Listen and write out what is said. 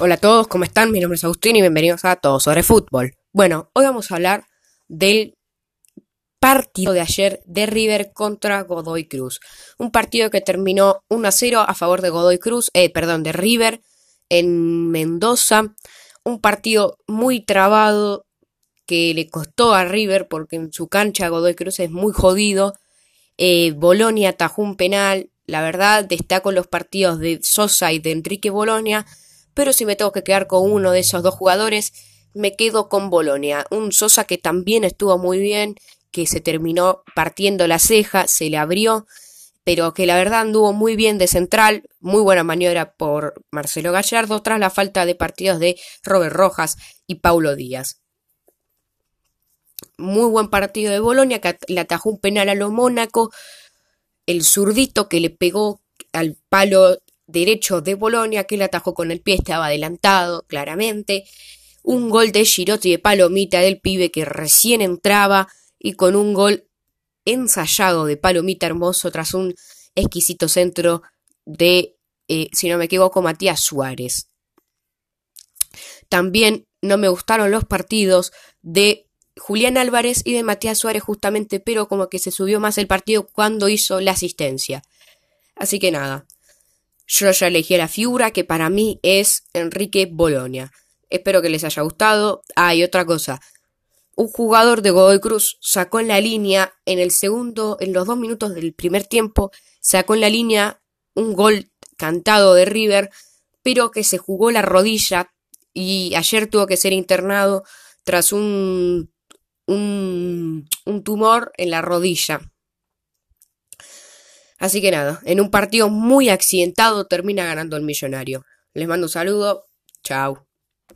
Hola a todos, ¿cómo están? Mi nombre es Agustín y bienvenidos a Todo sobre Fútbol. Bueno, hoy vamos a hablar del partido de ayer de River contra Godoy Cruz. Un partido que terminó 1 a 0 a favor de Godoy Cruz, eh, perdón, de River en Mendoza. Un partido muy trabado que le costó a River porque en su cancha Godoy Cruz es muy jodido. Eh, Bolonia atajó un penal. La verdad, destaco los partidos de Sosa y de Enrique Bolonia pero si me tengo que quedar con uno de esos dos jugadores, me quedo con Bolonia. Un Sosa que también estuvo muy bien, que se terminó partiendo la ceja, se le abrió, pero que la verdad anduvo muy bien de central, muy buena maniobra por Marcelo Gallardo, tras la falta de partidos de Robert Rojas y Paulo Díaz. Muy buen partido de Bolonia, que le atajó un penal a lo Mónaco, el zurdito que le pegó al palo derecho de Bolonia que le atajó con el pie, estaba adelantado claramente. Un gol de Girotti de Palomita del pibe que recién entraba y con un gol ensayado de Palomita hermoso tras un exquisito centro de, eh, si no me equivoco, Matías Suárez. También no me gustaron los partidos de Julián Álvarez y de Matías Suárez justamente, pero como que se subió más el partido cuando hizo la asistencia. Así que nada, yo ya elegí la figura que para mí es Enrique Bolonia. Espero que les haya gustado. Ah, y otra cosa. Un jugador de Godoy Cruz sacó en la línea en el segundo, en los dos minutos del primer tiempo, sacó en la línea un gol cantado de River, pero que se jugó la rodilla y ayer tuvo que ser internado tras un, un, un tumor en la rodilla. Así que nada, en un partido muy accidentado termina ganando el millonario. Les mando un saludo. Chao.